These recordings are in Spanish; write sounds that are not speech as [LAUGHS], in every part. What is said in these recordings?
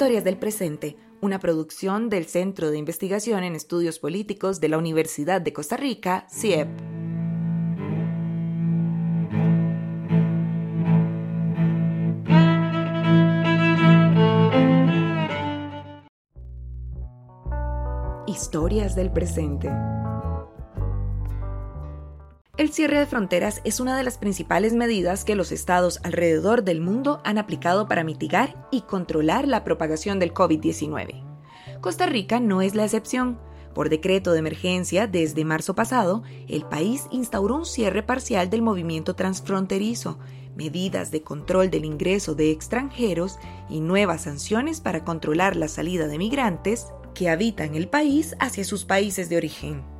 Historias del Presente, una producción del Centro de Investigación en Estudios Políticos de la Universidad de Costa Rica, CIEP. Historias del Presente. El cierre de fronteras es una de las principales medidas que los estados alrededor del mundo han aplicado para mitigar y controlar la propagación del COVID-19. Costa Rica no es la excepción. Por decreto de emergencia, desde marzo pasado, el país instauró un cierre parcial del movimiento transfronterizo, medidas de control del ingreso de extranjeros y nuevas sanciones para controlar la salida de migrantes que habitan el país hacia sus países de origen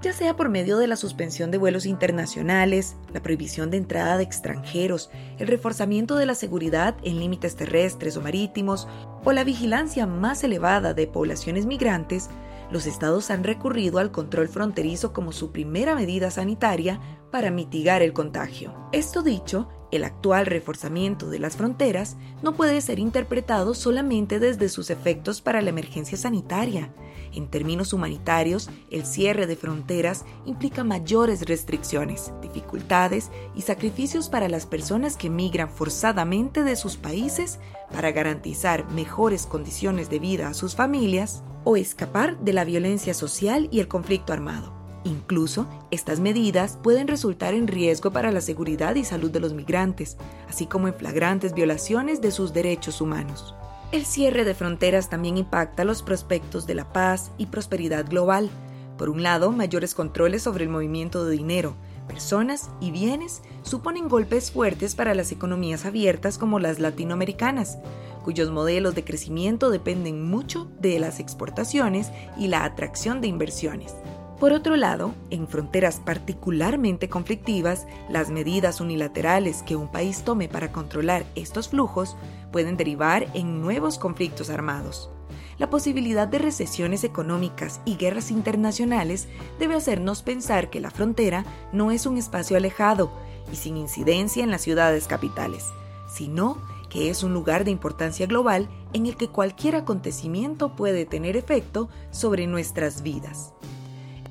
ya sea por medio de la suspensión de vuelos internacionales, la prohibición de entrada de extranjeros, el reforzamiento de la seguridad en límites terrestres o marítimos, o la vigilancia más elevada de poblaciones migrantes, los estados han recurrido al control fronterizo como su primera medida sanitaria para mitigar el contagio. Esto dicho, el actual reforzamiento de las fronteras no puede ser interpretado solamente desde sus efectos para la emergencia sanitaria. En términos humanitarios, el cierre de fronteras implica mayores restricciones, dificultades y sacrificios para las personas que migran forzadamente de sus países para garantizar mejores condiciones de vida a sus familias o escapar de la violencia social y el conflicto armado. Incluso, estas medidas pueden resultar en riesgo para la seguridad y salud de los migrantes, así como en flagrantes violaciones de sus derechos humanos. El cierre de fronteras también impacta los prospectos de la paz y prosperidad global. Por un lado, mayores controles sobre el movimiento de dinero, personas y bienes suponen golpes fuertes para las economías abiertas como las latinoamericanas, cuyos modelos de crecimiento dependen mucho de las exportaciones y la atracción de inversiones. Por otro lado, en fronteras particularmente conflictivas, las medidas unilaterales que un país tome para controlar estos flujos pueden derivar en nuevos conflictos armados. La posibilidad de recesiones económicas y guerras internacionales debe hacernos pensar que la frontera no es un espacio alejado y sin incidencia en las ciudades capitales, sino que es un lugar de importancia global en el que cualquier acontecimiento puede tener efecto sobre nuestras vidas.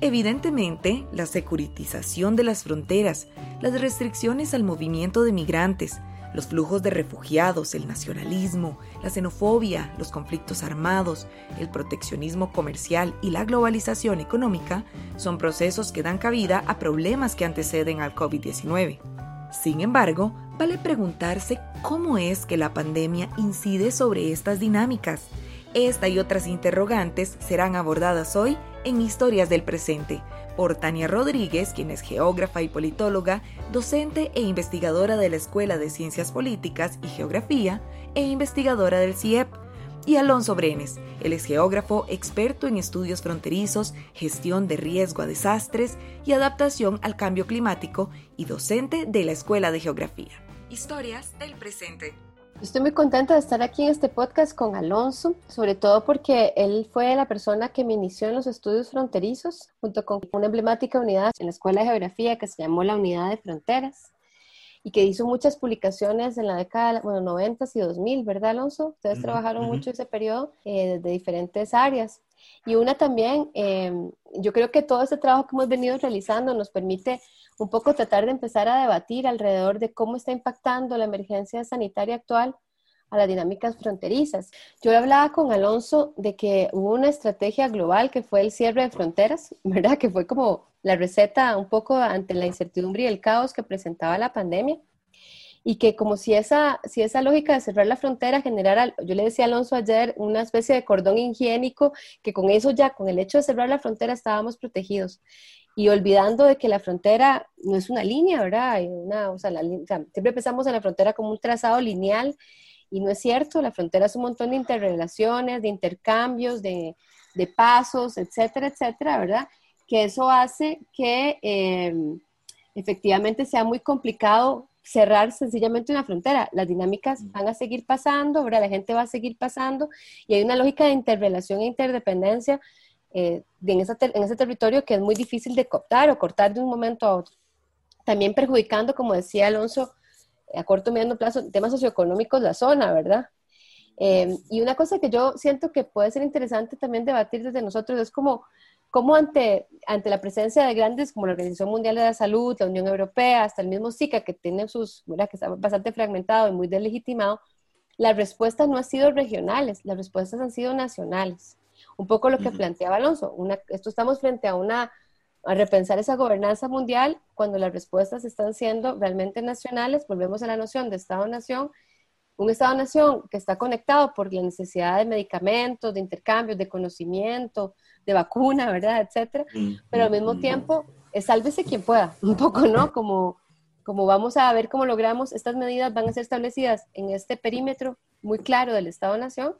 Evidentemente, la securitización de las fronteras, las restricciones al movimiento de migrantes, los flujos de refugiados, el nacionalismo, la xenofobia, los conflictos armados, el proteccionismo comercial y la globalización económica son procesos que dan cabida a problemas que anteceden al COVID-19. Sin embargo, vale preguntarse cómo es que la pandemia incide sobre estas dinámicas. Esta y otras interrogantes serán abordadas hoy en Historias del Presente por Tania Rodríguez, quien es geógrafa y politóloga, docente e investigadora de la Escuela de Ciencias Políticas y Geografía e investigadora del CIEP, y Alonso Brenes, él es geógrafo experto en estudios fronterizos, gestión de riesgo a desastres y adaptación al cambio climático y docente de la Escuela de Geografía. Historias del Presente. Estoy muy contenta de estar aquí en este podcast con Alonso, sobre todo porque él fue la persona que me inició en los estudios fronterizos, junto con una emblemática unidad en la Escuela de Geografía que se llamó la Unidad de Fronteras y que hizo muchas publicaciones en la década, bueno, 90 y 2000, ¿verdad, Alonso? Ustedes trabajaron mucho ese periodo eh, desde diferentes áreas. Y una también, em, yo creo que todo este trabajo que hemos venido realizando nos permite un poco tratar de empezar a debatir alrededor de cómo está impactando la emergencia sanitaria actual a las dinámicas fronterizas. Yo hablaba con Alonso de que hubo una estrategia global que fue el cierre de fronteras, [LAUGHS] ¿verdad? Que fue como la receta un poco ante la incertidumbre y el caos que presentaba la pandemia. Y que como si esa, si esa lógica de cerrar la frontera generara, yo le decía a Alonso ayer, una especie de cordón higiénico, que con eso ya, con el hecho de cerrar la frontera, estábamos protegidos y olvidando de que la frontera no es una línea, ¿verdad? Una, o sea, siempre pensamos en la frontera como un trazado lineal y no es cierto, la frontera es un montón de interrelaciones, de intercambios, de, de pasos, etcétera, etcétera, ¿verdad? Que eso hace que eh, efectivamente sea muy complicado cerrar sencillamente una frontera. Las dinámicas van a seguir pasando, ¿verdad? La gente va a seguir pasando y hay una lógica de interrelación e interdependencia eh, en, ese territorio que es muy difícil de cortar o cortar de un momento a otro. También perjudicando, como decía Alonso, a corto y mediano plazo, temas socioeconómicos la zona, ¿verdad? Em, y una cosa que yo siento que puede ser interesante también debatir desde nosotros es como, como ante, ante la presencia de grandes como la Organización Mundial de la Salud, la Unión Europea, hasta el mismo SICA, que tiene sus, que está bastante fragmentado y muy delegitimado, las respuestas no han sido regionales, las respuestas han sido nacionales. Un poco lo que planteaba Alonso, una, esto estamos frente a una a repensar esa gobernanza mundial cuando las respuestas están siendo realmente nacionales, volvemos a la noción de Estado-Nación un Estado-nación que está conectado por la necesidad de medicamentos, de intercambios, de conocimiento, de vacuna, ¿verdad? Etcétera. Pero al mismo tiempo, es sálvese quien pueda, [LAUGHS] un poco, ¿no? Como, como vamos a ver cómo logramos, estas medidas van a ser establecidas en este perímetro muy claro del Estado-nación,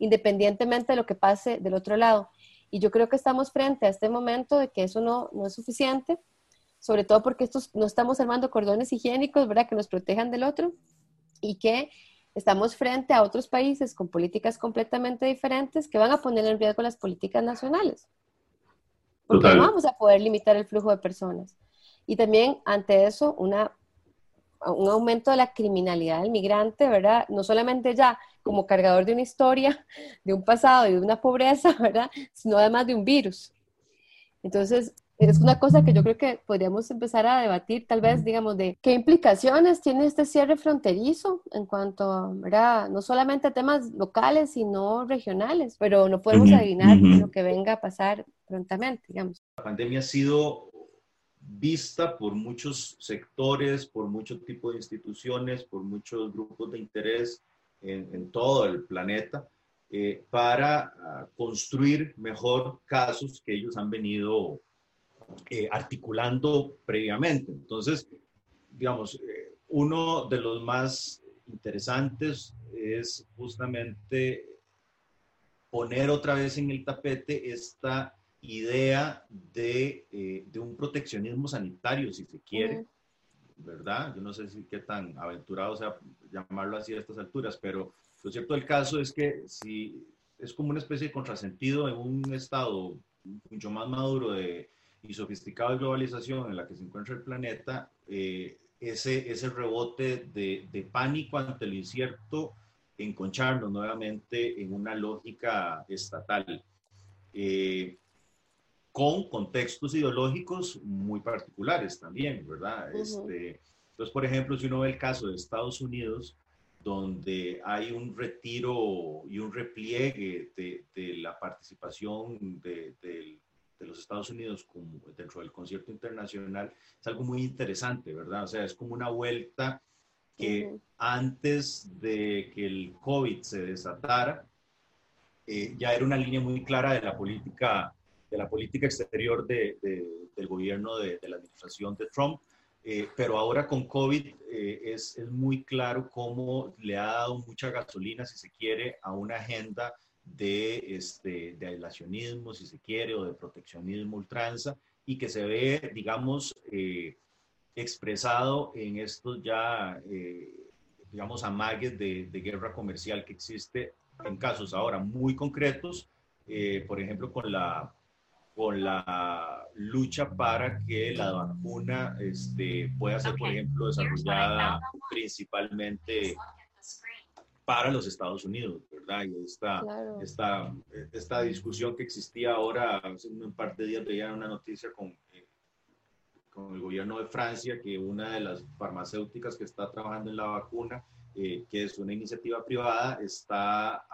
independientemente de lo que pase del otro lado. Y yo creo que estamos frente a este momento de que eso no, no es suficiente, sobre todo porque estos, no estamos armando cordones higiénicos, ¿verdad? Que nos protejan del otro y que Estamos frente a otros países con políticas completamente diferentes que van a poner en riesgo las políticas nacionales. Porque no vamos a poder limitar el flujo de personas. Y también ante eso, una, un aumento de la criminalidad del migrante, ¿verdad? No solamente ya como cargador de una historia, de un pasado y de una pobreza, [LAUGHS] ¿verdad? Sino además de un virus. Entonces, es una cosa que yo creo que podríamos empezar a debatir, tal vez, digamos, de qué implicaciones tiene este cierre fronterizo en cuanto, ¿verdad? No solamente a temas locales, sino regionales, pero no podemos adivinar lo que venga a pasar prontamente, digamos. La pandemia ha sido vista por muchos sectores, por muchos tipos de instituciones, por muchos grupos de interés en, todo el planeta, eh, para ah, construir mejor casos que ellos han venido eh, articulando previamente. Entonces, digamos, eh, uno de los más interesantes es justamente poner otra vez en el tapete esta idea de, eh, de un proteccionismo sanitario, si se quiere, ¿verdad? Yo no sé si qué tan aventurado sea llamarlo así a estas alturas, pero lo cierto del caso es que si es como una especie de contrasentido en un estado mucho más maduro de, y sofisticada globalización en la que se encuentra el planeta, eh, ese, ese rebote de, de, pánico ante lo incierto, enconcharnos nuevamente en una lógica estatal, eh, con contextos ideológicos muy particulares también, ¿verdad? este, entonces, por ejemplo, si uno ve el caso de Estados Unidos, donde hay un retiro y un repliegue de, de la participación de, del de los Estados Unidos como dentro del concierto internacional es algo muy interesante, ¿verdad? O sea, es como una vuelta que antes de que el COVID se desatara, eh, ya era una línea muy clara de la política, de la política exterior de, del gobierno de, la administración de Trump. Eh, pero ahora con COVID eh, es, es, muy claro cómo le ha dado mucha gasolina, si se quiere, a una agenda de, este, de aislacionismo, si se quiere, o de proteccionismo ultranza, y que se ve, digamos, eh, expresado en estos ya, eh, digamos, amagues de, de, guerra comercial que existe en casos ahora muy concretos, eh, por ejemplo, con la, con la lucha para que la vacuna este, pueda ser, por ejemplo, desarrollada principalmente para los Estados Unidos, ¿verdad? Y esta, esta, esta, discusión que existía ahora, hace un par de días veía una noticia con, eh, con el gobierno de Francia, que una de las farmacéuticas que está trabajando en la vacuna, eh, que es una iniciativa privada, está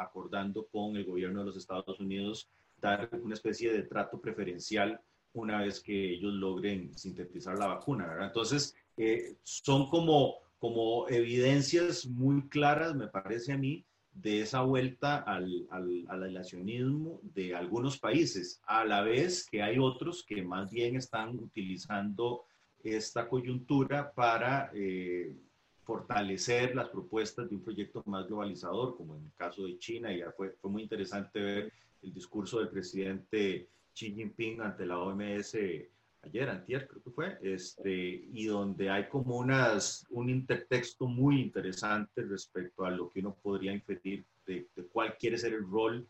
acordando con el gobierno de los Estados Unidos dar una especie de trato preferencial una vez que ellos logren sintetizar la vacuna, ¿verdad? Entonces, eh, son como como evidencias muy claras, me parece a mí, de esa vuelta al, al, al, de algunos países, a la vez que hay otros que más bien están utilizando esta coyuntura para eh, fortalecer las propuestas de un proyecto más globalizador, como en el caso de China, y fue, fue muy interesante ver el discurso del presidente Xi Jinping ante la OMS ayer, antier creo que fue, este, y donde hay como unas, un intertexto muy interesante respecto a lo que uno podría inferir de, cuál quiere ser el rol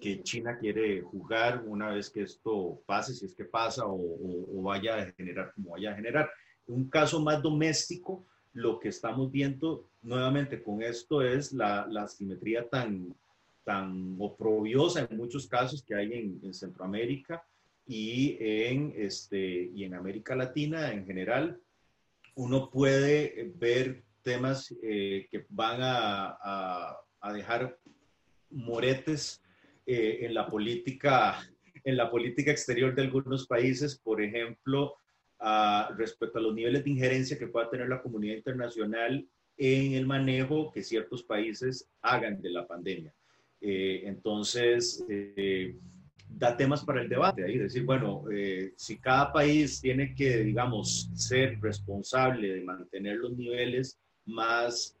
que China quiere jugar una vez que esto pase, si es que pasa, o, vaya a generar como vaya a generar. Un caso más doméstico, lo que estamos viendo nuevamente con esto es la, la simetría tan, tan oprobiosa en muchos casos que hay en, Centroamérica y en, este, y en América Latina en general. Uno puede ver temas eh, que van a, a, dejar moretes eh, en la política en la política exterior de algunos países, por ejemplo, respecto a los niveles de injerencia que pueda tener la comunidad internacional en el manejo que ciertos países hagan de la pandemia. Eh, entonces, eh, da temas para el debate. Ahí, decir, bueno, eh, si cada país tiene que, digamos, ser responsable de mantener los niveles más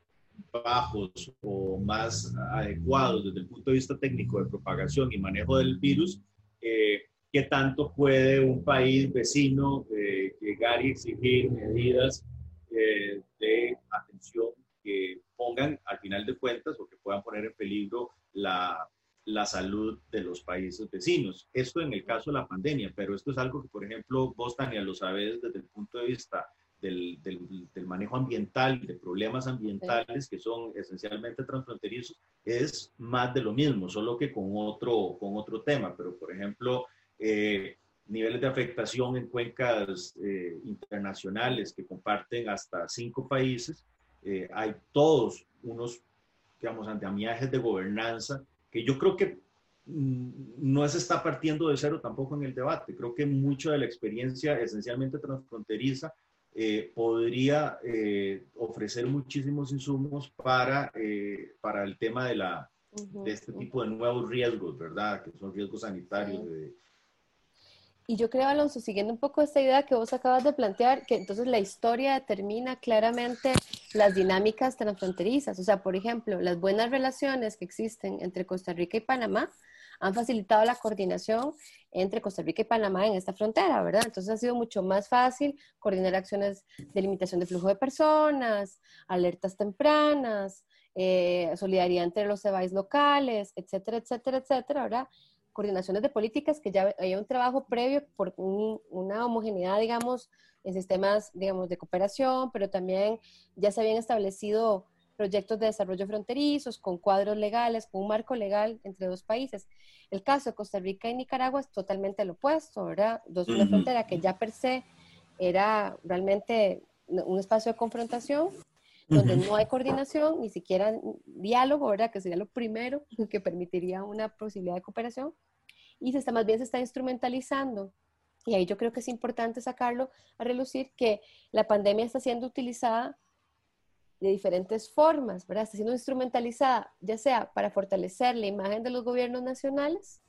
bajos o más adecuados desde el punto de vista técnico de propagación y manejo del virus, eh, qué tanto puede un país vecino eh, llegar y exigir medidas eh, de atención que pongan al final de cuentas o que puedan poner en peligro la, la salud de los países vecinos. Esto en el caso de la pandemia, pero esto es algo que, por ejemplo, vos, Tania, lo sabes desde el punto de vista del, del, del, manejo ambiental, de problemas ambientales que son esencialmente transfronterizos, es más de lo mismo, solo que con otro, con otro tema. Pero, por ejemplo, eh, niveles de afectación en cuencas eh, internacionales que comparten hasta cinco países, eh, hay todos unos, digamos, andamiajes de gobernanza que yo creo que mm, no se está partiendo de cero tampoco en el debate. Creo que mucho de la experiencia esencialmente transfronteriza eh, podría eh, ofrecer muchísimos insumos para, eh, para el tema de, la, de este tipo de nuevos riesgos, ¿verdad? Que son riesgos sanitarios. Y yo creo, Alonso, siguiendo un poco esta idea que vos acabas de plantear, que entonces la historia determina claramente las dinámicas transfronterizas. O sea, por ejemplo, las buenas relaciones que existen entre Costa Rica y Panamá han facilitado la coordinación entre Costa Rica y Panamá en esta frontera, ¿verdad? Entonces ha sido mucho más fácil coordinar acciones de limitación de flujo de personas, alertas tempranas, eh, solidaridad entre los EBAIS locales, etcétera, etcétera, etcétera, ¿verdad? Coordinaciones de políticas que ya hay un trabajo previo por una homogeneidad, digamos, en sistemas, digamos, de cooperación, pero también ya se habían establecido proyectos de desarrollo fronterizos, con cuadros legales, con un marco legal entre dos países. El caso de Costa Rica y Nicaragua es totalmente lo opuesto, ¿verdad? Dos, una frontera que ya per se era realmente un espacio de confrontación, donde no hay coordinación, ni siquiera diálogo, ¿verdad? Que sería lo primero [LAUGHS] que permitiría una posibilidad de cooperación. Y se está, más bien se está instrumentalizando. Y ahí yo creo que es importante sacarlo a relucir que la pandemia está siendo utilizada de diferentes formas, ¿verdad? Está siendo instrumentalizada, ya sea para fortalecer la imagen de los gobiernos nacionales,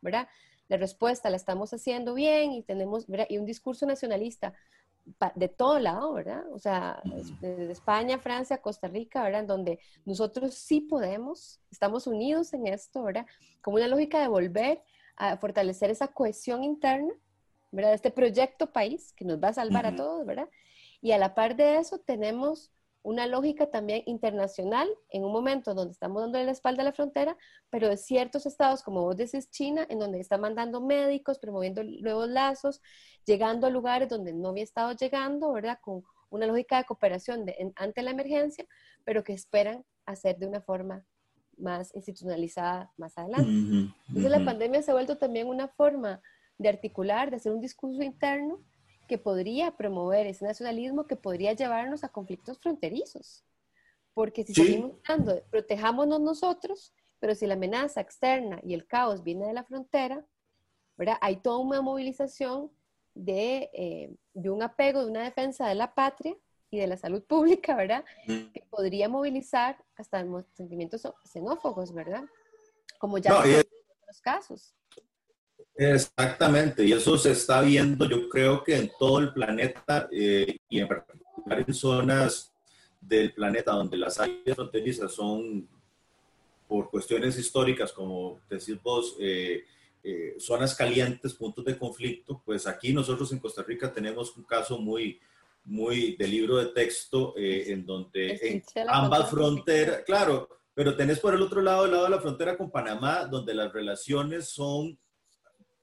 ¿verdad? La respuesta la estamos haciendo bien y tenemos, ¿verdad? Y un discurso nacionalista de todo lado, ¿verdad? O sea, desde España, Francia, Costa Rica, ¿verdad? En donde nosotros sí podemos, estamos unidos en esto, ¿verdad? Como una lógica de volver a fortalecer esa cohesión interna, ¿verdad? Este proyecto país que nos va a salvar a todos, ¿verdad? Y a la par de eso tenemos una lógica también internacional en un momento donde estamos dando la espalda a la frontera, pero de ciertos estados, como vos decís, China, en donde está mandando médicos, promoviendo nuevos lazos, llegando a lugares donde no había estado llegando, ¿verdad? Con una lógica de cooperación ante la emergencia, pero que esperan hacer de una forma más institucionalizada más adelante. Entonces la pandemia se ha vuelto también una forma de articular, de hacer un discurso interno que podría promover ese nacionalismo que podría llevarnos a conflictos fronterizos. Porque si seguimos hablando protejámonos nosotros, pero si la amenaza externa y el caos viene de la frontera, ¿verdad? hay toda una movilización de, eh, de un apego, de una defensa de la patria y de la salud pública, ¿verdad? Mm. Que podría movilizar hasta sentimientos xenófobos, ¿verdad? Como ya en otros casos. Exactamente, y eso se está viendo, yo creo que en todo el planeta eh, y en particular en zonas del planeta donde las áreas fronterizas son, por cuestiones históricas, como decís vos, eh, eh, zonas calientes, puntos de conflicto, pues aquí nosotros en Costa Rica tenemos un caso muy, muy de libro de texto en donde ambas fronteras, claro, pero tenés por el otro lado, el lado de la frontera con Panamá, donde las relaciones son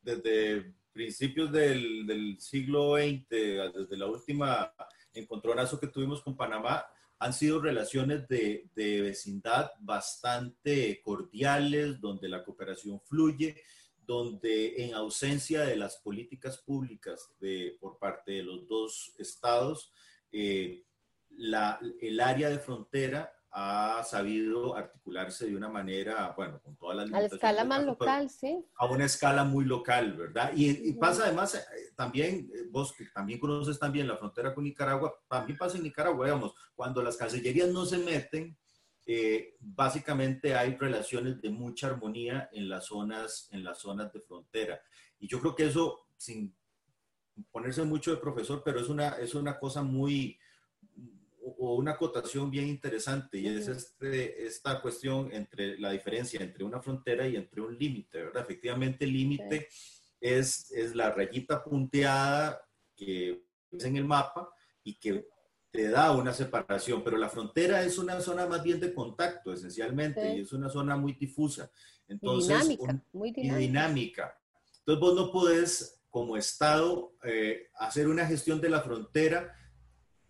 desde principios del, del, siglo XX, desde la última encontronazo que tuvimos con Panamá, han sido relaciones de, de, vecindad bastante cordiales, donde la cooperación fluye, donde en ausencia de las políticas públicas de, por parte de los dos estados, eh, la, el área de frontera ha sabido articularse de una manera, bueno, con todas las... A la escala más local, sí. A una escala muy local, ¿verdad? Y, pasa además, eh, también, eh, vos que también conoces también la frontera con Nicaragua, también pasa en Nicaragua, digamos, cuando las cancillerías no se meten, eh, básicamente hay relaciones de mucha armonía en las, zonas, en las zonas de frontera. Y yo creo que eso, sin ponerse mucho de profesor, pero es una, es una cosa muy o una acotación bien interesante y es este, esta cuestión entre la diferencia entre una frontera y entre un límite, ¿verdad? Efectivamente, el límite es, es la rayita punteada que es en el mapa y que te da una separación, pero la frontera es una zona más bien de contacto, esencialmente, y es una zona muy difusa. Entonces, dinámica, muy dinámica. Y dinámica. Entonces, vos no podés, como Estado, eh, hacer una gestión de la frontera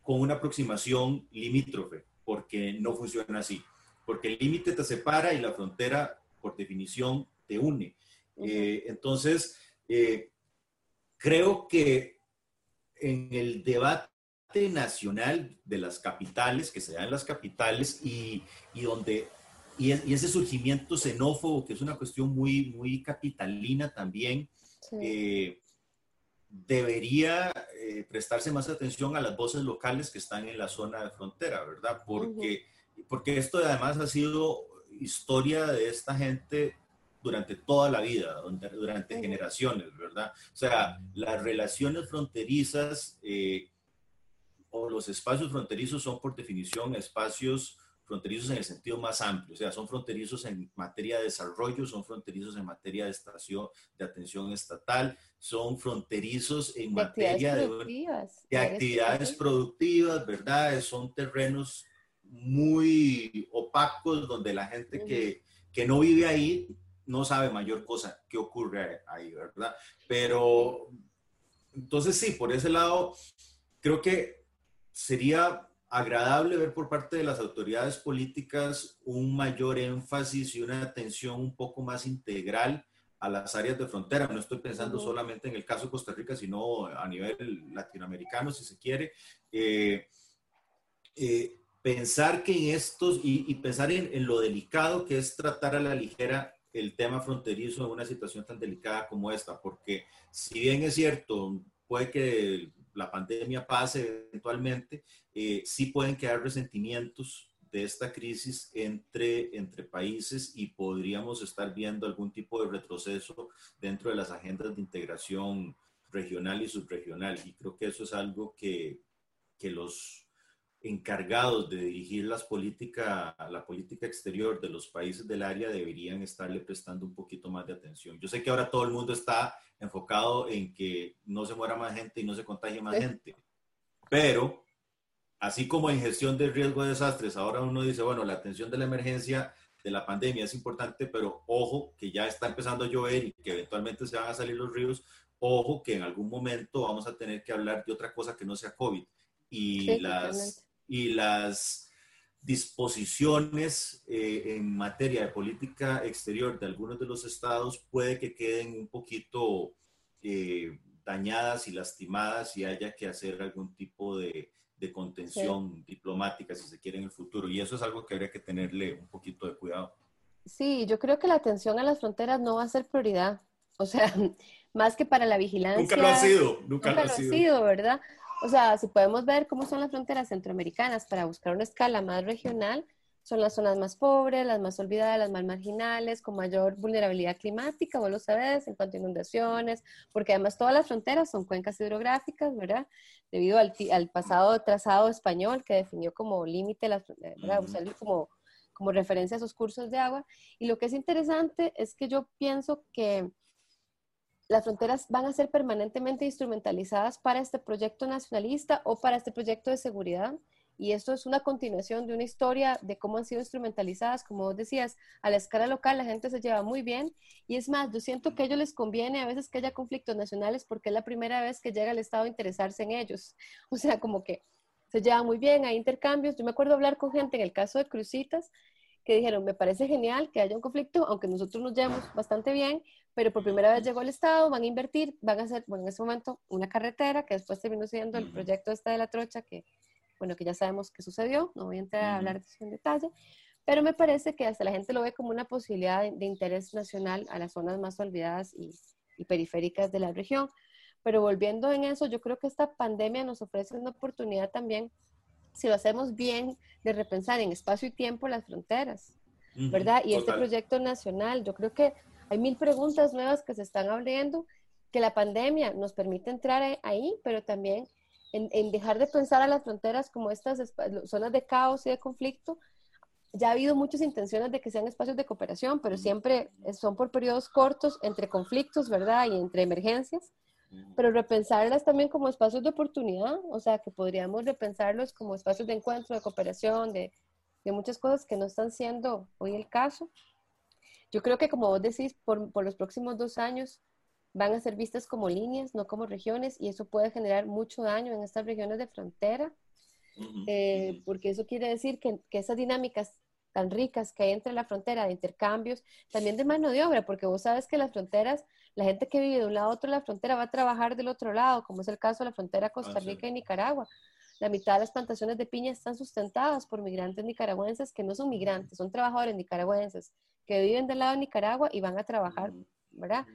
con una aproximación limítrofe, porque no funciona así. Porque el límite te separa y la frontera, por definición, te une. Eh, entonces, eh, creo que en el debate nacional de las capitales, que se da en las capitales y, y donde y, ese surgimiento xenófobo, que es una cuestión muy, muy capitalina también, eh, debería eh, prestarse más atención a las voces locales que están en la zona de frontera, ¿verdad? Porque, porque esto además ha sido historia de esta gente durante toda la vida, durante generaciones, ¿verdad? O sea, las relaciones fronterizas eh, o los espacios fronterizos son por definición espacios fronterizos en el sentido más amplio, o sea, son fronterizos en materia de desarrollo, son fronterizos en materia de estación, de atención estatal, son fronterizos en materia de, actividades productivas, ¿verdad? Son terrenos muy opacos donde la gente que, que no vive ahí no sabe mayor cosa que ocurre ahí, ¿verdad? Pero entonces sí, por ese lado, creo que sería agradable ver por parte de las autoridades políticas un mayor énfasis y una atención un poco más integral a las áreas de frontera. No estoy pensando solamente en el caso de Costa Rica, sino a nivel latinoamericano, si se quiere. Eh, eh, pensar que en estos y, pensar en, en, lo delicado que es tratar a la ligera el tema fronterizo en una situación tan delicada como esta, porque si bien es cierto, puede que la pandemia pase eventualmente, eh, sí pueden quedar resentimientos de esta crisis entre, entre países y podríamos estar viendo algún tipo de retroceso dentro de las agendas de integración regional y subregional. Y creo que eso es algo que, que los encargados de dirigir las política, la política exterior de los países del área deberían estarle prestando un poquito más de atención. Yo sé que ahora todo el mundo está enfocado en que no se muera más gente y no se contagie más gente, pero así como en gestión de riesgo de desastres, ahora uno dice, bueno, la atención de la emergencia de la pandemia es importante, pero ojo que ya está empezando a llover y que eventualmente se van a salir los ríos, ojo que en algún momento vamos a tener que hablar de otra cosa que no sea COVID. Y las y las disposiciones eh, en materia de política exterior de algunos de los estados puede que queden un poquito eh, dañadas y lastimadas y haya que hacer algún tipo de, de contención diplomática, si se quiere, en el futuro. Y eso es algo que habría que tenerle un poquito de cuidado. Sí, yo creo que la atención a las fronteras no va a ser prioridad. O sea, [LAUGHS] más que para la vigilancia. Nunca lo ha sido, nunca, nunca lo ha sido, ¿verdad? O sea, si podemos ver cómo son las fronteras centroamericanas para buscar una escala más regional, son las zonas más pobres, las más olvidadas, las más marginales, con mayor vulnerabilidad climática, vos lo sabes, en cuanto a inundaciones, porque además todas las fronteras son cuencas hidrográficas, ¿verdad? Debido al, pasado trazado español que definió como límite, ¿verdad? Usar como, como referencia a esos cursos de agua. Y lo que es interesante es que yo pienso que las fronteras van a ser permanentemente instrumentalizadas para este proyecto nacionalista o para este proyecto de seguridad. Y esto es una continuación de una historia de cómo han sido instrumentalizadas, como vos decías, a la escala local la gente se lleva muy bien. Y es más, yo siento que a ellos les conviene a veces que haya conflictos nacionales porque es la primera vez que llega el Estado a interesarse en ellos. [LAUGHS] O sea, como que se llevan muy bien, hay intercambios. Yo me acuerdo hablar con gente en el caso de Crucitas que dijeron, me parece genial que haya un conflicto, aunque nosotros nos llevamos bastante bien, pero por primera vez llegó el Estado, van a invertir, van a hacer, bueno, en ese momento una carretera, que después terminó siendo el proyecto este de la trocha, que, bueno, que ya sabemos que sucedió, no voy a entrar a hablar de eso en detalle, pero me parece que hasta la gente lo ve como una posibilidad de, interés nacional a las zonas más olvidadas y, y periféricas de la región. Pero volviendo en eso, yo creo que esta pandemia nos ofrece una oportunidad también, si lo hacemos bien, de repensar en espacio y tiempo las fronteras, ¿verdad? Y este proyecto nacional, yo creo que hay mil preguntas nuevas que se están abriendo, que la pandemia nos permite entrar ahí, pero también en, en dejar de pensar a las fronteras como estas zonas de caos y de conflicto, ya ha habido muchas intenciones de que sean espacios de cooperación, pero siempre son por periodos cortos entre conflictos, ¿verdad? Y entre emergencias pero repensarlas también como espacios de oportunidad, o sea, que podríamos repensarlos como espacios de encuentro, de cooperación, de, de muchas cosas que no están siendo hoy el caso. Yo creo que como vos decís, por, por los próximos dos años van a ser vistas como líneas, no como regiones, y eso puede generar mucho daño en estas regiones de frontera, eh, porque eso quiere decir que, que esas dinámicas tan ricas que hay entre la frontera de intercambios, también de mano de obra, porque vos sabes que las fronteras, la gente que vive de un lado a otro de la frontera va a trabajar del otro lado, como es el caso de la frontera Costa Rica y Nicaragua. La mitad de las plantaciones de piña están sustentadas por migrantes nicaragüenses que no son migrantes, son trabajadores nicaragüenses que viven del lado de Nicaragua y van a trabajar, ¿verdad?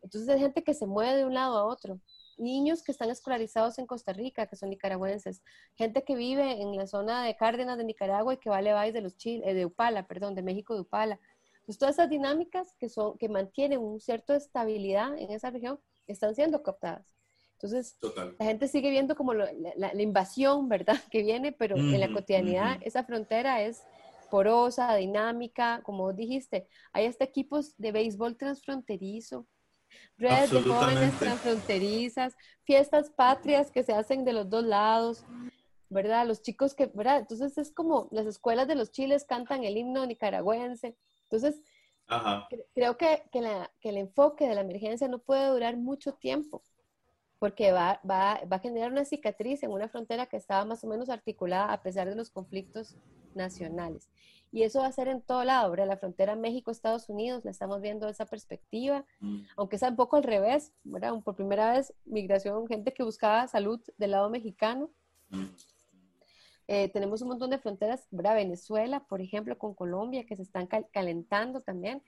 Entonces hay gente que se mueve de un lado a otro niños que están escolarizados en Costa Rica, que son nicaragüenses, gente que vive en la zona de Cárdenas de Nicaragua y que vale a de los Chile, eh, de Upala, perdón, de México de Upala. Pues todas esas dinámicas que son que mantienen un cierto estabilidad en esa región están siendo captadas. Entonces, la gente sigue viendo como la, invasión, [LAUGHS] ¿verdad? Que viene, pero en la cotidianidad esa frontera es porosa, dinámica, como dijiste. Hay hasta equipos de béisbol transfronterizo, redes de jóvenes transfronterizas, fiestas patrias que se hacen de los dos lados, ¿verdad? Los chicos que, ¿verdad? Entonces es como las escuelas de los chiles cantan el himno nicaragüense. Entonces, creo que, que, el enfoque de la emergencia no puede durar mucho tiempo porque va, va, va, a generar una cicatriz en una frontera que estaba más o menos articulada a pesar de los conflictos nacionales. Y eso va a ser en todo lado, ¿verdad? La frontera México-Estados Unidos, la estamos viendo esa perspectiva, mm. aunque sea un poco al revés, ¿verdad? Por primera vez, migración, gente que buscaba salud del lado mexicano. Mm. Eh, tenemos un montón de fronteras, ¿verdad? Venezuela, por ejemplo, con Colombia, que se están calentando también.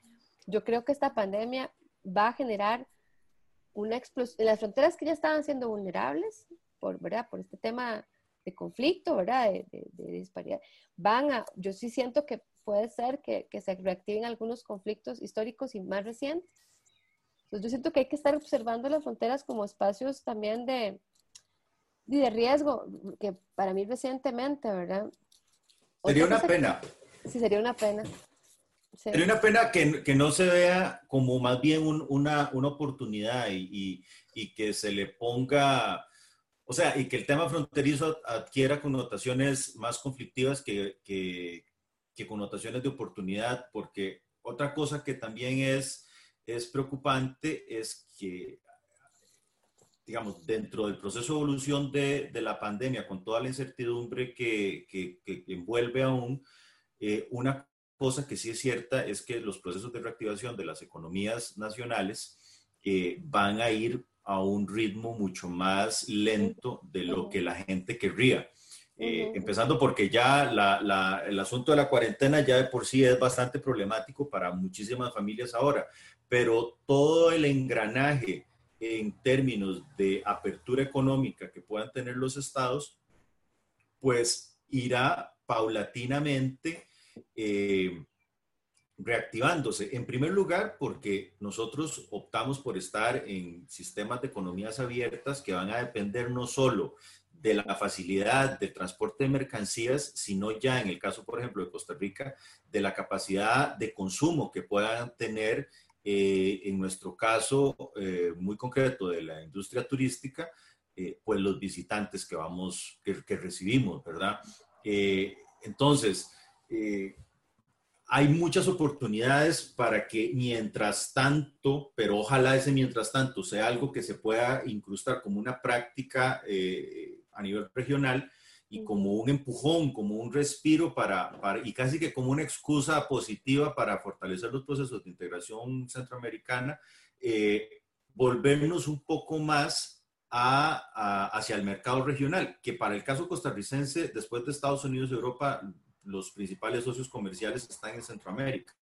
Yo creo que esta pandemia va a generar una explosión. Las fronteras que ya estaban siendo vulnerables, por, ¿verdad? Por este tema de conflicto, ¿verdad? De, disparidad. Van a, yo sí siento que puede ser que, que, se reactiven algunos conflictos históricos y más recientes. Entonces yo siento que hay que estar observando las fronteras como espacios también de, de riesgo, que para mí recientemente, ¿verdad? Sería una pena. Sí, sería una pena. Sería una pena que, que, no se vea como más bien una, una, oportunidad y, y, y, que se le ponga o sea, y que el tema fronterizo adquiera connotaciones más conflictivas que, que, connotaciones de oportunidad, porque otra cosa que también es, es preocupante es que, digamos, dentro del proceso de evolución de, de la pandemia, con toda la incertidumbre que, que, envuelve aún, eh, una cosa que sí es cierta es que los procesos de reactivación de las economías nacionales eh, van a ir a un ritmo mucho más lento de lo que la gente querría. Eh, empezando porque ya el asunto de la cuarentena ya de por sí es bastante problemático para muchísimas familias ahora, pero todo el engranaje en términos de apertura económica que puedan tener los estados, pues irá paulatinamente eh, reactivándose. En primer lugar, porque nosotros optamos por estar en sistemas de economías abiertas que van a depender no solo de la facilidad de transporte de mercancías, sino ya en el caso, por ejemplo, de Costa Rica, de la capacidad de consumo que puedan tener, eh, en nuestro caso eh, muy concreto de la industria turística, pues los visitantes que vamos, que recibimos, ¿verdad? entonces, hay muchas oportunidades para que mientras tanto, pero ojalá ese mientras tanto sea algo que se pueda incrustar como una práctica eh, a nivel regional, y como un empujón, como un respiro para, para, y casi que como una excusa positiva para fortalecer los procesos de integración centroamericana, eh, volvernos un poco más a, hacia el mercado regional, que para el caso costarricense, después de Estados Unidos y Europa, los principales socios comerciales están en Centroamérica,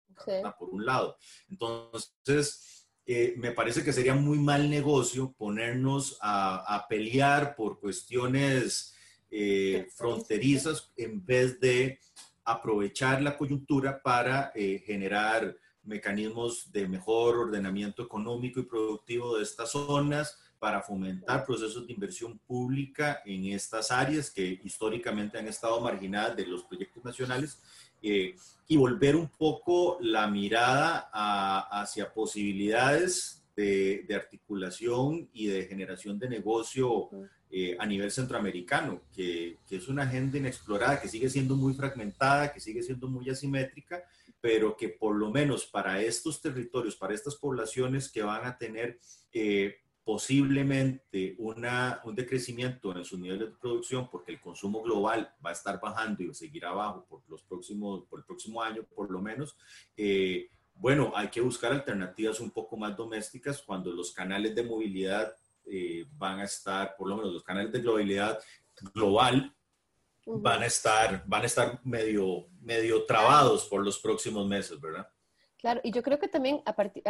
por un lado. Entonces, eh, me parece que sería muy mal negocio ponernos a, pelear por cuestiones eh, fronterizas en vez de aprovechar la coyuntura para eh, generar mecanismos de mejor ordenamiento económico y productivo de estas zonas, para fomentar procesos de inversión pública en estas áreas que históricamente han estado marginadas de los proyectos nacionales eh, y volver un poco la mirada hacia posibilidades de, articulación y de generación de negocio eh, a nivel centroamericano, que, que, es una agenda inexplorada, que sigue siendo muy fragmentada, que sigue siendo muy asimétrica, pero que por lo menos para estos territorios, para estas poblaciones que van a tener eh, posiblemente una, un decrecimiento en sus niveles de producción porque el consumo global va a estar bajando y seguirá abajo por, los próximos, por el próximo año por lo menos, eh, bueno, hay que buscar alternativas un poco más domésticas cuando los canales de movilidad eh, van a estar, por lo menos los canales de globalidad global van a estar, van a estar medio, medio trabados por los próximos meses, ¿verdad? Claro, y yo creo que también, aparte,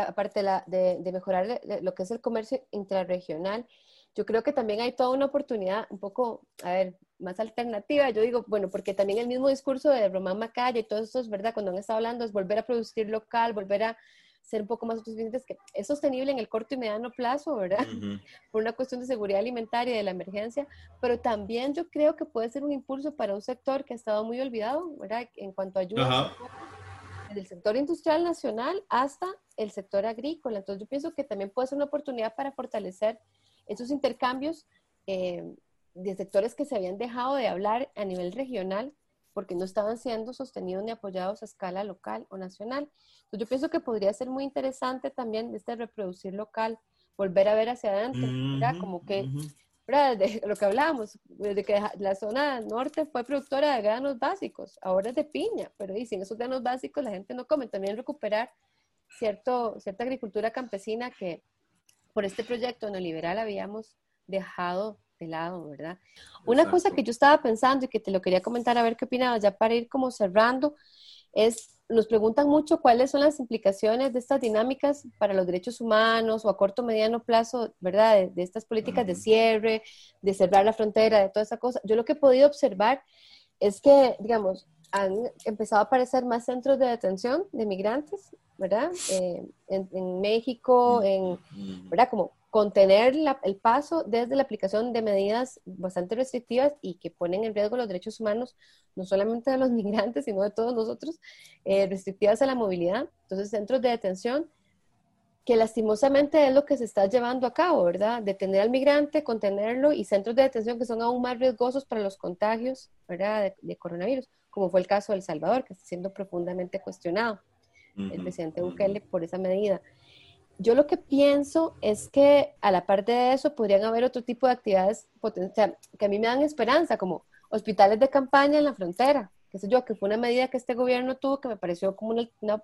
de, de, mejorar lo que es el comercio intrarregional, yo creo que también hay toda una oportunidad un poco, a ver, más alternativa. Yo digo, bueno, porque también el mismo discurso de Román Macaya y todo eso es verdad, cuando han estado hablando es volver a producir local, volver a ser un poco más autosuficientes, que es sostenible en el corto y mediano plazo, ¿verdad? [LAUGHS] Por una cuestión de seguridad alimentaria y de la emergencia, pero también yo creo que puede ser un impulso para un sector que ha estado muy olvidado, ¿verdad? En cuanto a ayuda del sector industrial nacional hasta el sector agrícola. Entonces yo pienso que también puede ser una oportunidad para fortalecer esos intercambios eh, de sectores que se habían dejado de hablar a nivel regional porque no estaban siendo sostenidos ni apoyados a escala local o nacional. Entonces yo pienso que podría ser muy interesante también este reproducir local, volver a ver hacia adentro, como que de lo que hablábamos, desde que la zona norte fue productora de granos básicos, ahora es de piña, pero sin esos granos básicos la gente no come. También recuperar cierto, cierta agricultura campesina que por este proyecto neoliberal habíamos dejado de lado, ¿verdad? Una cosa que yo estaba pensando y que te lo quería comentar a ver qué opinabas, ya para ir como cerrando, es nos preguntan mucho cuáles son las implicaciones de estas dinámicas para los derechos humanos o a corto o mediano plazo, ¿verdad? De, estas políticas de cierre, de cerrar la frontera, de toda esa cosa. Yo lo que he podido observar es que, digamos, han empezado a aparecer más centros de detención de migrantes, ¿verdad? Eh, en, en, México, en, ¿verdad? Como contener el paso desde la aplicación de medidas bastante restrictivas y que ponen en riesgo los derechos humanos, no solamente de los [LAUGHS] migrantes, sino de todos nosotros, eh, restrictivas a la movilidad. Entonces, centros de detención, que lastimosamente es lo que se está llevando a cabo, ¿verdad? Detener al migrante, contenerlo y centros de detención que son aún más riesgosos para los contagios, ¿verdad? De, coronavirus, como fue el caso de El Salvador, que está siendo profundamente cuestionado el presidente Bukele por esa medida yo lo que pienso es que a la parte de eso podrían haber otro tipo de actividades que a mí me dan esperanza, como hospitales de campaña en la frontera, qué sé yo, que fue una medida que este gobierno tuvo que me pareció como una,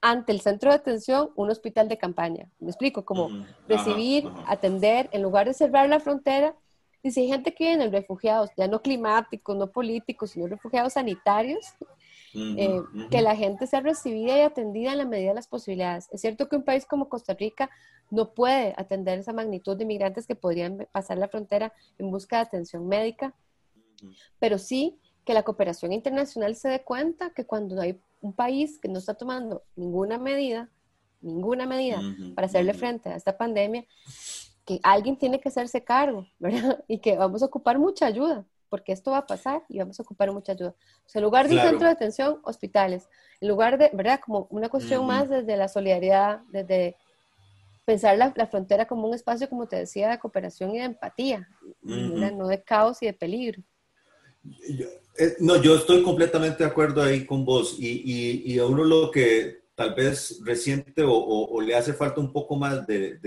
ante el centro de atención, un hospital de campaña. Me explico, como recibir, atender, en lugar de cerrar la frontera, y si hay gente que viene, refugiados, ya no climáticos, no políticos, sino refugiados sanitarios, eh, que la gente sea recibida y atendida en la medida de las posibilidades. Es cierto que un país como Costa Rica no puede atender esa magnitud de migrantes que podrían pasar la frontera en busca de atención médica, pero sí que la cooperación internacional se dé cuenta que cuando hay un país que no está tomando ninguna medida, ninguna medida para hacerle frente a esta pandemia, que alguien tiene que hacerse cargo, [LAUGHS] ¿verdad? Y que vamos a ocupar mucha ayuda porque esto va a pasar y vamos a ocupar mucha ayuda. O sea, en lugar de un centro de atención, hospitales. En lugar de, ¿verdad? Como una cuestión más desde la solidaridad, desde pensar la, frontera como un espacio, como te decía, de cooperación y de empatía, no de caos y de peligro. Eh, no, yo estoy completamente de acuerdo ahí con vos y, y, a uno lo que tal vez reciente o, le hace falta un poco más de,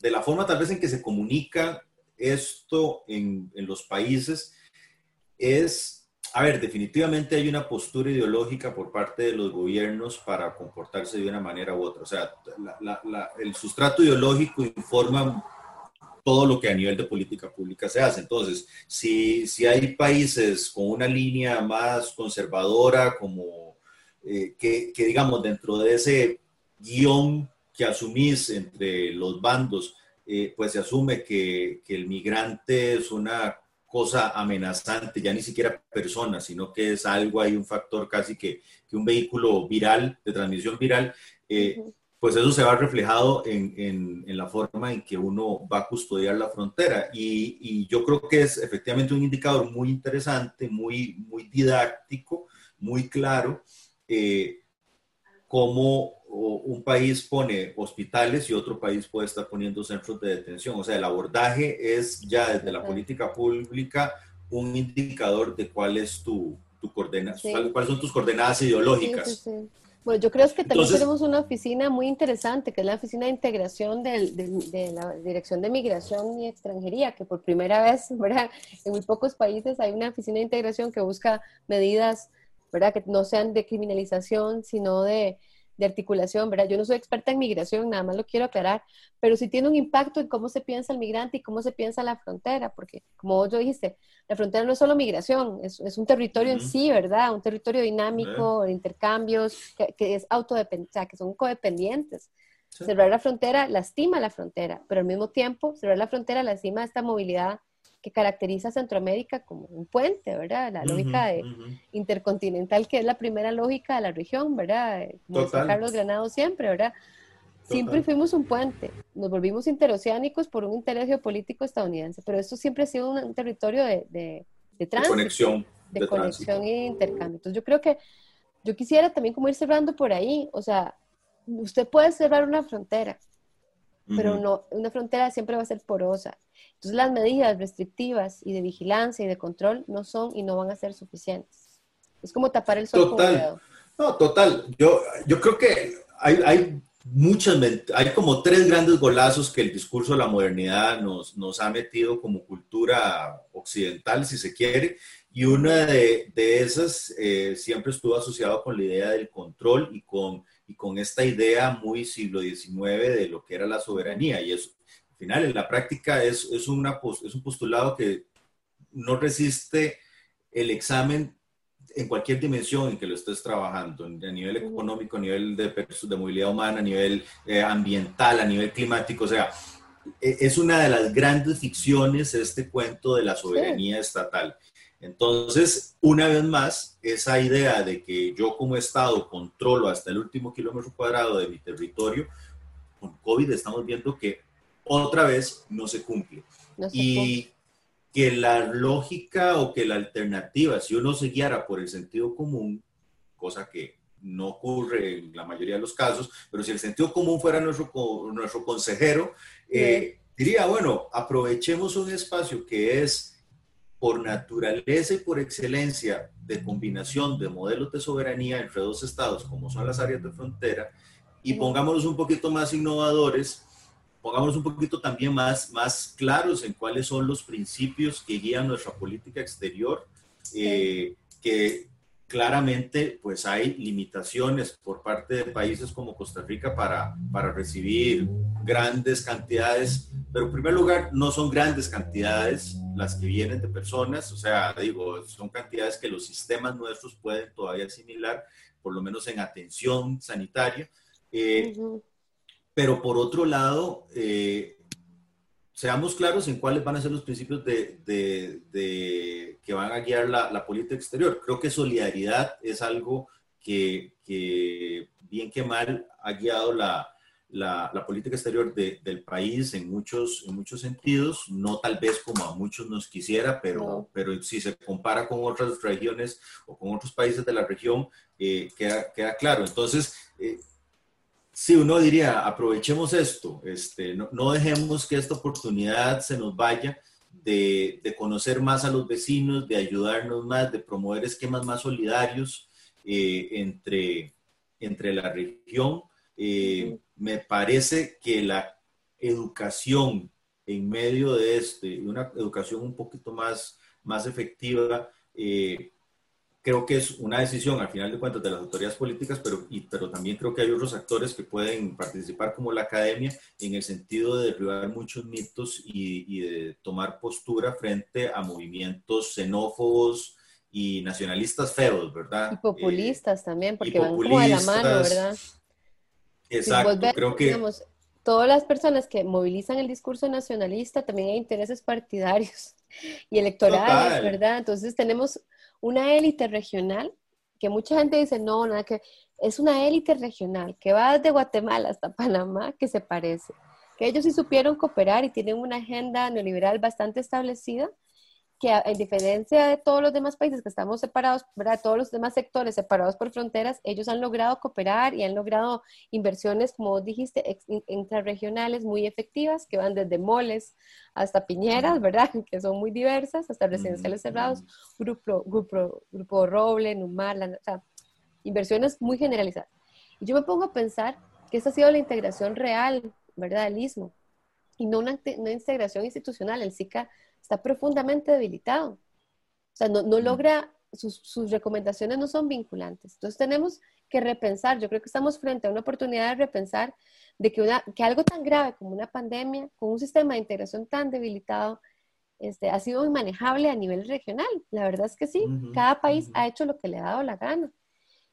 de la forma tal vez en que se comunica esto en, los países es, a ver, definitivamente hay una postura ideológica por parte de los gobiernos para comportarse de una manera u otra. O sea, el sustrato ideológico informa todo lo que a nivel de política pública se hace. Entonces, si, si hay países con una línea más conservadora, como eh, que, que, digamos, dentro de ese guion que asumís entre los bandos, eh, pues se asume que, que, el migrante es una cosa amenazante, ya ni siquiera persona, sino que es algo, hay un factor casi que, que un vehículo viral, de transmisión viral. Eh, pues eso se va reflejado en, en, la forma en que uno va a custodiar la frontera. Y, y, yo creo que es efectivamente un indicador muy interesante, muy, muy didáctico, muy claro, eh, cómo un país pone hospitales y otro país puede estar poniendo centros de detención. O sea, el abordaje es ya desde la política pública un indicador de cuál es tu, tu cuáles son tus coordenadas ideológicas. Bueno, yo creo que también tenemos una oficina muy interesante, que es la Oficina de Integración de la Dirección de Migración y Extranjería, que por primera vez, [LAUGHS] ¿verdad? En muy pocos países hay una oficina de integración que busca medidas, ¿verdad? Que no sean de criminalización, sino de, de articulación, ¿verdad? Yo no soy experta en migración, nada más lo quiero aclarar, pero sí tiene un impacto en cómo se piensa el migrante y cómo se piensa la frontera, porque como vos yo dijiste, la frontera no es solo migración, es, es un territorio en sí, ¿verdad? Un territorio dinámico, de intercambios, que, es autodependiente, o sea, que son codependientes. Cerrar la frontera lastima la frontera, pero al mismo tiempo, cerrar la frontera lastima esta movilidad que caracteriza a Centroamérica como un puente, ¿verdad? La lógica de intercontinental, que es la primera lógica de la región, ¿verdad? Como dice Carlos Granado siempre, ¿verdad? Siempre fuimos un puente, nos volvimos interoceánicos por un interés geopolítico estadounidense, pero esto siempre ha sido un, territorio de, de, de, tránsito, de conexión, de, conexión y intercambio. Entonces yo creo que yo quisiera también como ir cerrando por ahí, o sea, usted puede cerrar una frontera, pero no, una frontera siempre va a ser porosa. Entonces las medidas restrictivas y de vigilancia y de control no son y no van a ser suficientes. Es como tapar el sol total. con dedo. No, total. Yo, yo creo que hay, hay muchas, hay como tres grandes golazos que el discurso de la modernidad nos, nos ha metido como cultura occidental, si se quiere, y una de, de esas eh, siempre estuvo asociado con la idea del control y con y con esta idea muy siglo XIX de lo que era la soberanía. Y eso, al final, en la práctica, es, es, una, es un postulado que no resiste el examen en cualquier dimensión en que lo estés trabajando, a nivel económico, a nivel de, de movilidad humana, a nivel eh, ambiental, a nivel climático, o sea, e, es una de las grandes ficciones este cuento de la soberanía estatal. Entonces, una vez más, esa idea de que yo como Estado controlo hasta el último kilómetro cuadrado de mi territorio, con COVID estamos viendo que otra vez no se cumple. y que la lógica o que la alternativa, si uno se guiara por el sentido común, cosa que no ocurre en la mayoría de los casos, pero si el sentido común fuera nuestro, nuestro consejero, eh, diría, bueno, aprovechemos un espacio que es por naturaleza y por excelencia de combinación de modelos de soberanía entre dos estados, como son las áreas de frontera, y pongámonos un poquito más innovadores, pongámonos un poquito también más, más claros en cuáles son los principios que guían nuestra política exterior, eh, que claramente pues hay limitaciones por parte de países como Costa Rica para, para recibir grandes cantidades, pero en primer lugar no son grandes cantidades las que vienen de personas, o sea, digo, son cantidades que los sistemas nuestros pueden todavía asimilar, por lo menos en atención sanitaria. Eh, pero por otro lado, eh, seamos claros en cuáles van a ser los principios de, de, que van a guiar la, la, política exterior. Creo que solidaridad es algo que, que bien que mal ha guiado la, la, la política exterior del país en muchos, en muchos sentidos, no tal vez como a muchos nos quisiera, pero, pero si se compara con otras regiones o con otros países de la región, eh, queda, queda, claro. Entonces, eh, Sí, uno diría, aprovechemos esto, este, no, no, dejemos que esta oportunidad se nos vaya de, de, conocer más a los vecinos, de ayudarnos más, de promover esquemas más solidarios eh, entre, entre la región. Eh, me parece que la educación en medio de este, una educación un poquito más, más efectiva, Eh, creo que es una decisión al final de cuentas de las autoridades políticas, pero, y, pero también creo que hay otros actores que pueden participar como la academia en el sentido de derribar muchos mitos y, y de tomar postura frente a movimientos xenófobos y nacionalistas feos, ¿verdad? Y populistas también, porque van como de la mano, ¿verdad? Exacto, creo que... Digamos, todas las personas que movilizan el discurso nacionalista también hay intereses partidarios y electorales, ¿verdad? Entonces tenemos una élite regional que mucha gente dice, no, nada que es una élite regional que va desde Guatemala hasta Panamá que se parece, que ellos sí supieron cooperar y tienen una agenda neoliberal bastante establecida que en diferencia de todos los demás países que estamos separados, ¿verdad? todos los demás sectores separados por fronteras, ellos han logrado cooperar y han logrado inversiones, como vos dijiste, intrarregionales muy efectivas, que van desde moles hasta piñeras, ¿verdad? [LAUGHS] Que son muy diversas, hasta residenciales cerrados, grupo, grupo, grupo Roble, Numar, o sea, inversiones muy generalizadas. Y yo me pongo a pensar que esta ha sido la integración real, ¿verdad? Del istmo, y no una, una integración institucional. El SICA está profundamente debilitado. O sea, no, no logra, sus, sus, recomendaciones no son vinculantes. Entonces tenemos que repensar, yo creo que estamos frente a una oportunidad de repensar de que, una, que algo tan grave como una pandemia, con un sistema de integración tan debilitado, este, ha sido inmanejable a nivel regional. La verdad es que sí, cada país ha hecho lo que le ha dado la gana.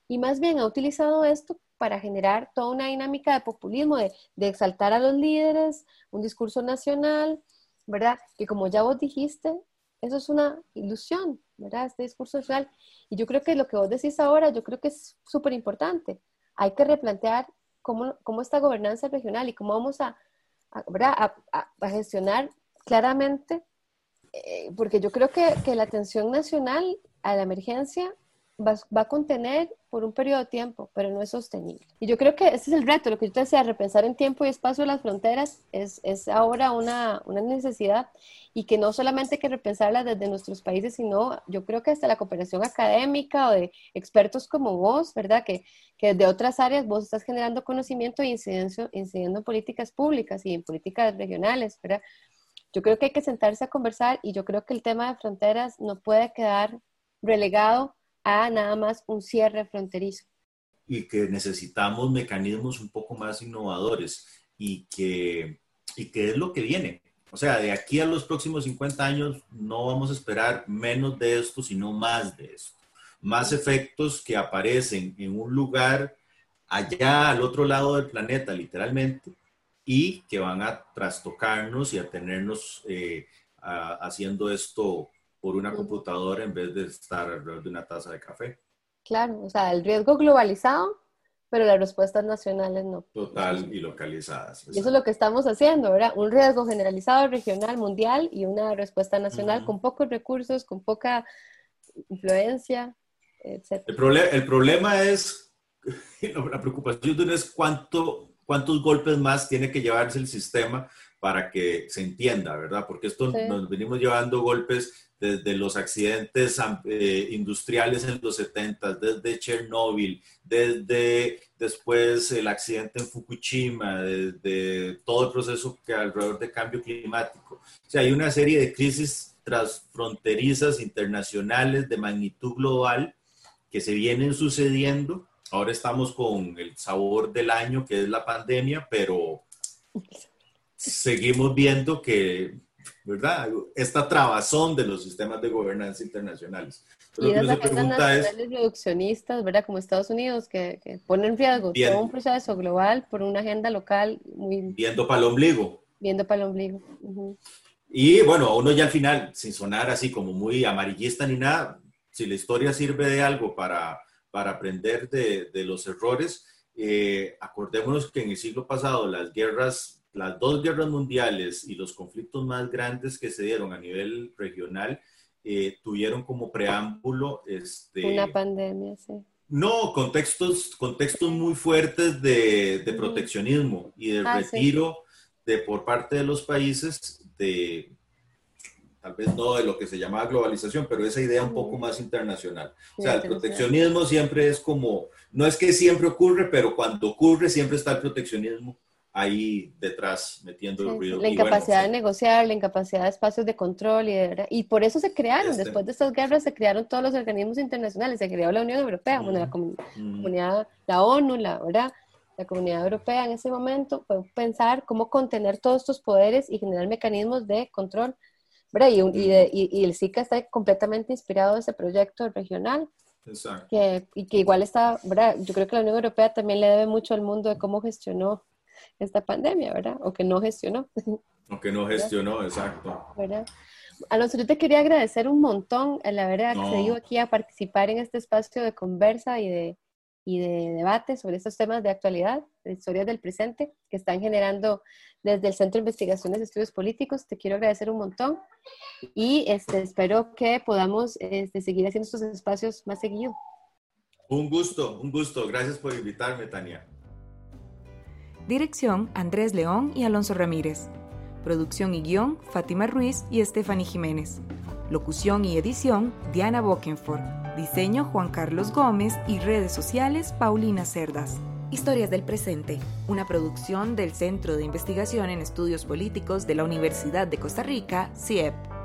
Y más bien ha utilizado esto para generar toda una dinámica de populismo, de, de exaltar a los líderes, un discurso nacional, ¿verdad? Que como ya vos dijiste, eso es una ilusión, ¿verdad? Este discurso social. Y yo creo que lo que vos decís ahora, yo creo que es súper importante. Hay que replantear cómo, cómo esta gobernanza regional y cómo vamos a, a, a, gestionar claramente, eh, porque yo creo que, que, la atención nacional a la emergencia va, va, a contener por un periodo de tiempo, pero no es sostenible. Y yo creo que ese es el reto, lo que yo te decía, repensar en tiempo y espacio las fronteras es, es ahora una, una, necesidad y que no solamente hay que repensarla desde nuestros países, sino yo creo que hasta la cooperación académica o de expertos como vos, ¿verdad? Que, que desde otras áreas vos estás generando conocimiento e incidencia, incidiendo en políticas públicas y en políticas regionales, ¿verdad? Yo creo que hay que sentarse a conversar y yo creo que el tema de fronteras no puede quedar relegado a nada más un cierre fronterizo. Y que necesitamos mecanismos un poco más innovadores y que, y que es lo que viene. O sea, de aquí a los próximos 50 años no vamos a esperar menos de esto, sino más de esto. Más efectos que aparecen en un lugar allá al otro lado del planeta, literalmente, y que van a trastocarnos y a tenernos eh, haciendo esto por una computadora en vez de estar alrededor de una taza de café. Claro, o sea, el riesgo globalizado, pero las respuestas nacionales no. Total y localizadas. Y eso es lo que estamos haciendo, ¿verdad? Un riesgo generalizado, regional, mundial y una respuesta nacional con pocos recursos, con poca influencia, etc. El, el problema es, [LAUGHS] la preocupación es cuánto, cuántos golpes más tiene que llevarse el sistema para que se entienda, ¿verdad? Porque esto nos venimos llevando golpes desde los accidentes eh, industriales en los 70, desde Chernóbil, desde después el accidente en Fukushima, desde todo el proceso que alrededor de cambio climático. O sea, hay una serie de crisis transfronterizas internacionales de magnitud global que se vienen sucediendo. Ahora estamos con el sabor del año, que es la pandemia, pero seguimos viendo que ¿verdad? Esta trabazón de los sistemas de gobernanza internacionales. y las agendas reduccionistas, ¿verdad? Como Estados Unidos, que, que ponen en riesgo todo un proceso global por una agenda local muy... Viendo para el ombligo. Viendo para el ombligo. Y bueno, uno ya al final, sin sonar así como muy amarillista ni nada, si la historia sirve de algo para, para aprender de, de los errores, eh, acordémonos que en el siglo pasado las guerras las dos guerras mundiales y los conflictos más grandes que se dieron a nivel regional eh, tuvieron como preámbulo este, una pandemia, sí. No, contextos, contextos muy fuertes de, de proteccionismo y de ah, retiro de, por parte de los países de, tal vez no de lo que se llamaba globalización, pero esa idea un poco más internacional. O sea, el proteccionismo siempre es como, no es que siempre ocurre, pero cuando ocurre siempre está el proteccionismo ahí detrás metiendo el ruido. La incapacidad de negociar, la incapacidad de espacios de control y, y por eso se crearon, este después de estas guerras se crearon todos los organismos internacionales, se creó la Unión Europea, bueno, la comunidad, la ONU, la, ¿verdad? la comunidad europea en ese momento fue pensar cómo contener todos estos poderes y generar mecanismos de control. ¿verdad? Y, y, y, el SICA está completamente inspirado en ese proyecto regional. Exacto. Que, y que igual está, ¿verdad? yo creo que la Unión Europea también le debe mucho al mundo de cómo gestionó esta pandemia, ¿verdad? O que no gestionó. O que no gestionó, exacto. ¿verdad? Alonso, yo te quería agradecer un montón el haber accedido aquí a participar en este espacio de conversa y de, y de debate sobre estos temas de actualidad, de historias del presente, que están generando desde el Centro de Investigaciones de Estudios Políticos. Te quiero agradecer un montón y este, espero que podamos este, seguir haciendo estos espacios más seguido. Un gusto, un gusto. Gracias por invitarme, Tania. Dirección, Andrés León y Alonso Ramírez. Producción y guion, Fátima Ruiz y Stephanie Jiménez. Locución y edición, Diana Bokenford. Diseño, Juan Carlos Gómez y redes sociales, Paulina Cerdas. Historias del Presente, una producción del Centro de Investigación en Estudios Políticos de la Universidad de Costa Rica, CIEP.